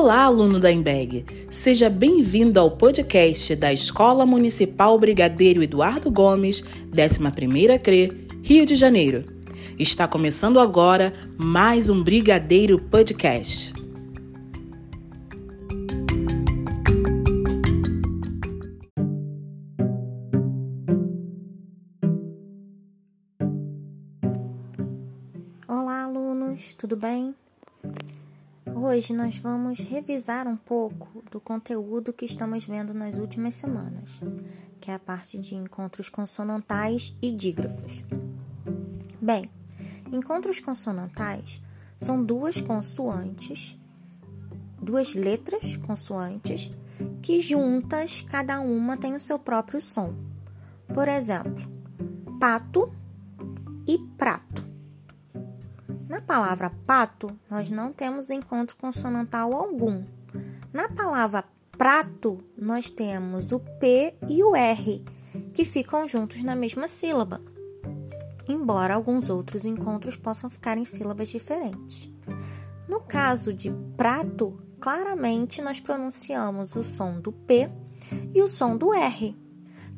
Olá, aluno da Embeg. Seja bem-vindo ao podcast da Escola Municipal Brigadeiro Eduardo Gomes, 11ª CRE, Rio de Janeiro. Está começando agora mais um Brigadeiro Podcast. Hoje nós vamos revisar um pouco do conteúdo que estamos vendo nas últimas semanas, que é a parte de encontros consonantais e dígrafos. Bem, encontros consonantais são duas consoantes, duas letras consoantes, que juntas cada uma tem o seu próprio som. Por exemplo, pato e prato. Na palavra pato, nós não temos encontro consonantal algum. Na palavra prato, nós temos o P e o R, que ficam juntos na mesma sílaba, embora alguns outros encontros possam ficar em sílabas diferentes. No caso de prato, claramente nós pronunciamos o som do P e o som do R,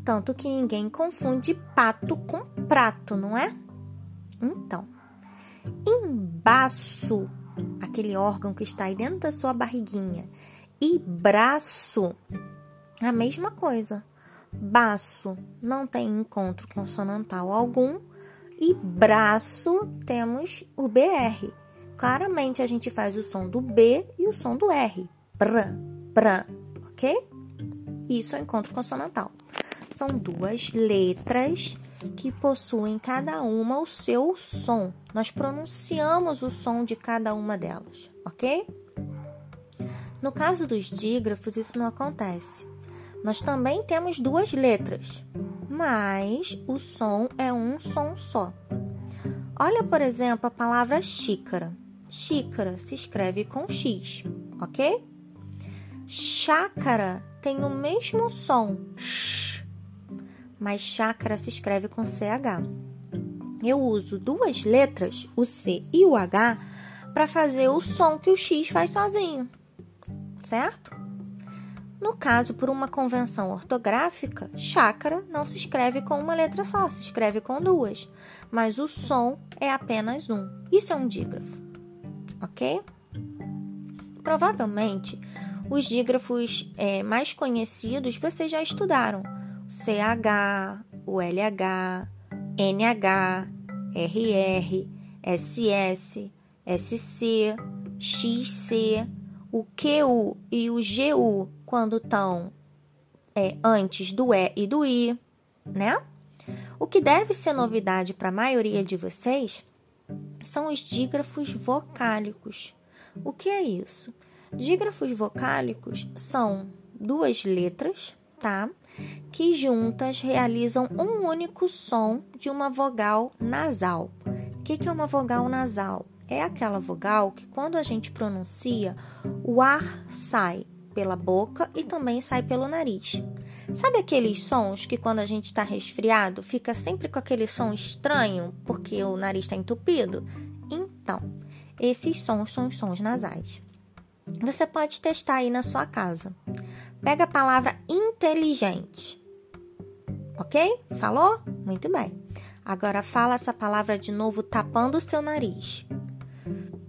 tanto que ninguém confunde pato com prato, não é? Então, Embaço, aquele órgão que está aí dentro da sua barriguinha. E braço, a mesma coisa. Baço não tem encontro consonantal algum. E braço temos o BR. Claramente a gente faz o som do B e o som do R. Br, br, ok? Isso é encontro consonantal. São duas letras que possuem cada uma o seu som. Nós pronunciamos o som de cada uma delas, ok? No caso dos dígrafos, isso não acontece. Nós também temos duas letras, mas o som é um som só. Olha, por exemplo, a palavra xícara. Xícara se escreve com X, ok? Chácara tem o mesmo som, mas chácara se escreve com CH. Eu uso duas letras, o C e o H, para fazer o som que o X faz sozinho, certo? No caso, por uma convenção ortográfica, chácara não se escreve com uma letra só, se escreve com duas, mas o som é apenas um. Isso é um dígrafo, ok? Provavelmente, os dígrafos é, mais conhecidos vocês já estudaram CH, o LH, NH, RR, SS, SC, XC, o QU e o GU quando estão é, antes do E e do I, né? O que deve ser novidade para a maioria de vocês são os dígrafos vocálicos. O que é isso? Dígrafos vocálicos são duas letras, tá? Que juntas realizam um único som de uma vogal nasal. O que é uma vogal nasal? É aquela vogal que, quando a gente pronuncia, o ar sai pela boca e também sai pelo nariz. Sabe aqueles sons que, quando a gente está resfriado, fica sempre com aquele som estranho porque o nariz está entupido? Então, esses sons são os sons nasais. Você pode testar aí na sua casa. Pega a palavra inteligente. Ok? Falou? Muito bem. Agora fala essa palavra de novo, tapando o seu nariz.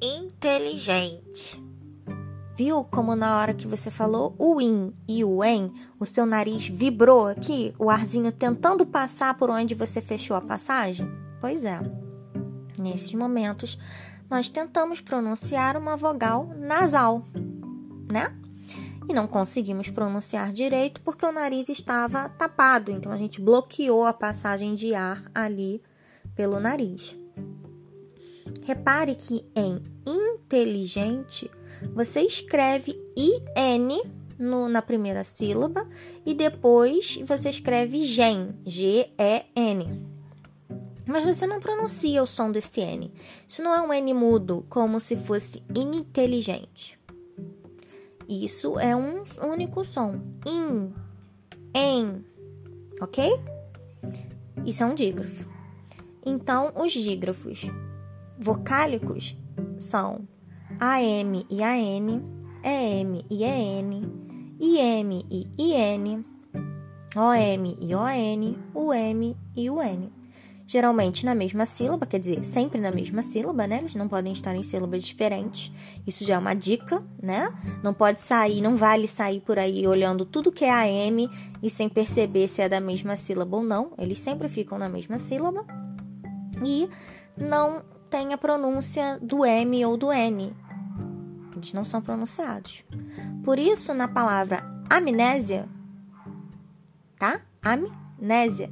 Inteligente. Viu como na hora que você falou o in e o en, o seu nariz vibrou aqui, o arzinho tentando passar por onde você fechou a passagem? Pois é. Nesses momentos, nós tentamos pronunciar uma vogal nasal, né? E não conseguimos pronunciar direito porque o nariz estava tapado, então a gente bloqueou a passagem de ar ali pelo nariz. Repare que em inteligente você escreve IN no, na primeira sílaba e depois você escreve gen, G-E-N. Mas você não pronuncia o som desse N. Isso não é um N mudo, como se fosse ininteligente. Isso é um único som. In, em, ok? Isso é um dígrafo. Então, os dígrafos vocálicos são AM e AN, EM e EN, IM e IN, OM e ON, UM e UN geralmente na mesma sílaba, quer dizer, sempre na mesma sílaba, né? Eles não podem estar em sílabas diferentes. Isso já é uma dica, né? Não pode sair, não vale sair por aí olhando tudo que é AM e sem perceber se é da mesma sílaba ou não. Eles sempre ficam na mesma sílaba. E não tem a pronúncia do M ou do N. Eles não são pronunciados. Por isso, na palavra amnésia, tá? Amnésia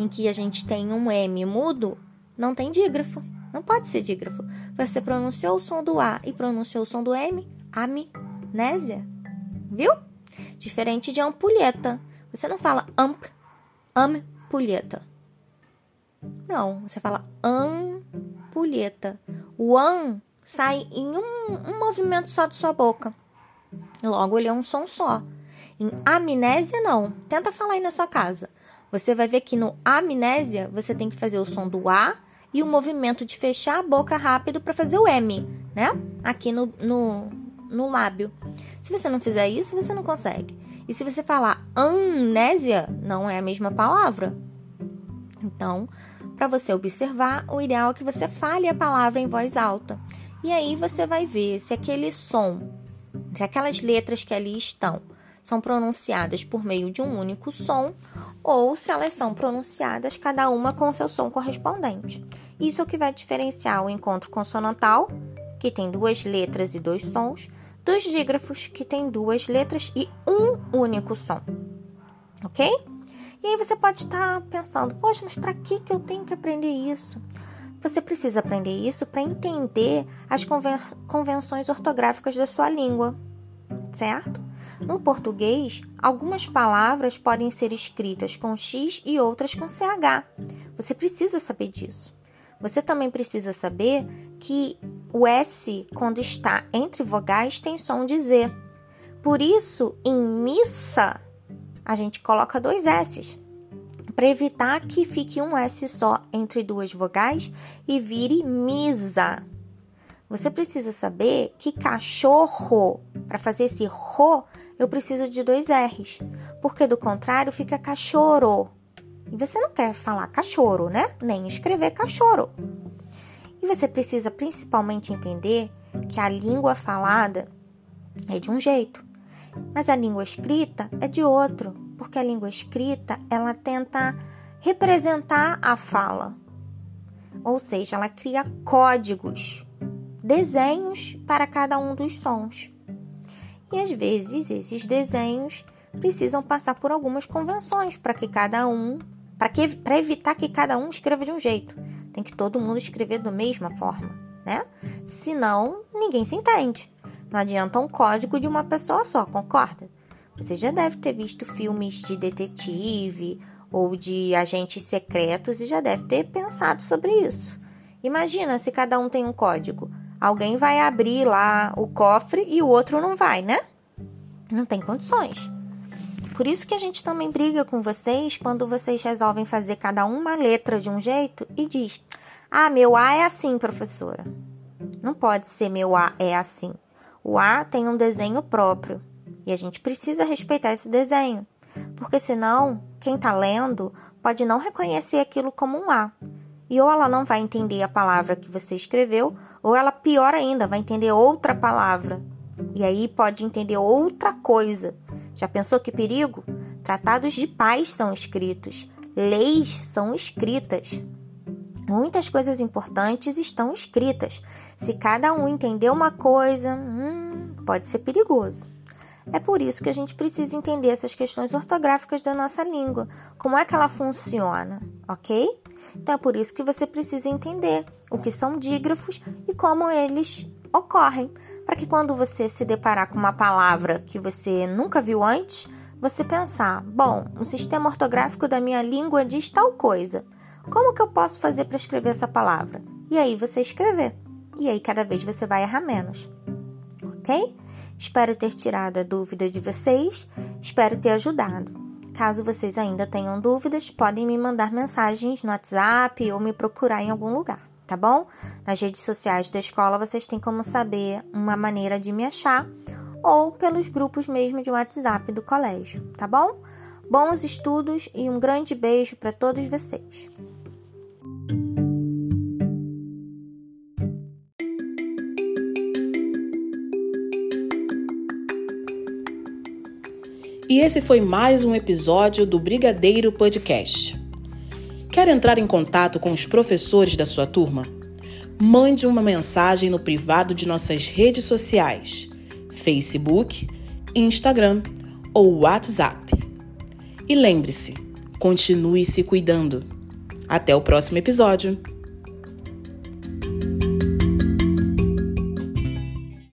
em que a gente tem um M mudo, não tem dígrafo. Não pode ser dígrafo. Você pronunciou o som do A e pronunciou o som do M, amnésia. Viu? Diferente de ampulheta. Você não fala amp, ampulheta. Não, você fala ampulheta. O am sai em um, um movimento só de sua boca. Logo, ele é um som só. Em amnésia, não. Tenta falar aí na sua casa. Você vai ver que no amnésia você tem que fazer o som do A e o movimento de fechar a boca rápido para fazer o M, né? Aqui no, no, no lábio. Se você não fizer isso, você não consegue. E se você falar amnésia, não é a mesma palavra. Então, para você observar, o ideal é que você fale a palavra em voz alta. E aí você vai ver se aquele som, se aquelas letras que ali estão, são pronunciadas por meio de um único som ou se elas são pronunciadas cada uma com seu som correspondente. Isso é o que vai diferenciar o encontro consonantal, que tem duas letras e dois sons, dos dígrafos, que tem duas letras e um único som. Ok? E aí você pode estar pensando, poxa, mas para que, que eu tenho que aprender isso? Você precisa aprender isso para entender as conven convenções ortográficas da sua língua, certo? No português, algumas palavras podem ser escritas com X e outras com CH. Você precisa saber disso. Você também precisa saber que o S, quando está entre vogais, tem som de Z. Por isso, em missa, a gente coloca dois S's para evitar que fique um S só entre duas vogais e vire misa. Você precisa saber que cachorro, para fazer esse ro, eu preciso de dois R's, porque do contrário fica cachorro. E você não quer falar cachorro, né? Nem escrever cachorro. E você precisa principalmente entender que a língua falada é de um jeito, mas a língua escrita é de outro, porque a língua escrita ela tenta representar a fala, ou seja, ela cria códigos, desenhos para cada um dos sons. E às vezes esses desenhos precisam passar por algumas convenções para que cada um, para evitar que cada um escreva de um jeito. Tem que todo mundo escrever da mesma forma, né? Senão, ninguém se entende. Não adianta um código de uma pessoa só, concorda? Você já deve ter visto filmes de detetive ou de agentes secretos e já deve ter pensado sobre isso. Imagina se cada um tem um código. Alguém vai abrir lá o cofre e o outro não vai, né? Não tem condições. Por isso que a gente também briga com vocês quando vocês resolvem fazer cada uma letra de um jeito e diz: "Ah, meu A é assim, professora". Não pode ser meu A é assim. O A tem um desenho próprio e a gente precisa respeitar esse desenho, porque senão quem está lendo pode não reconhecer aquilo como um A. E ou ela não vai entender a palavra que você escreveu, ou ela, pior ainda, vai entender outra palavra. E aí pode entender outra coisa. Já pensou que perigo? Tratados de paz são escritos, leis são escritas. Muitas coisas importantes estão escritas. Se cada um entender uma coisa, hum, pode ser perigoso. É por isso que a gente precisa entender essas questões ortográficas da nossa língua, como é que ela funciona, ok? Então é por isso que você precisa entender o que são dígrafos e como eles ocorrem, para que quando você se deparar com uma palavra que você nunca viu antes, você pensar: bom, o sistema ortográfico da minha língua diz tal coisa. Como que eu posso fazer para escrever essa palavra? E aí você escrever. E aí cada vez você vai errar menos. Ok? Espero ter tirado a dúvida de vocês, espero ter ajudado. Caso vocês ainda tenham dúvidas, podem me mandar mensagens no WhatsApp ou me procurar em algum lugar, tá bom? Nas redes sociais da escola vocês têm como saber uma maneira de me achar ou pelos grupos mesmo de WhatsApp do colégio, tá bom? Bons estudos e um grande beijo para todos vocês. E esse foi mais um episódio do Brigadeiro Podcast. Quer entrar em contato com os professores da sua turma? Mande uma mensagem no privado de nossas redes sociais: Facebook, Instagram ou WhatsApp. E lembre-se, continue se cuidando. Até o próximo episódio!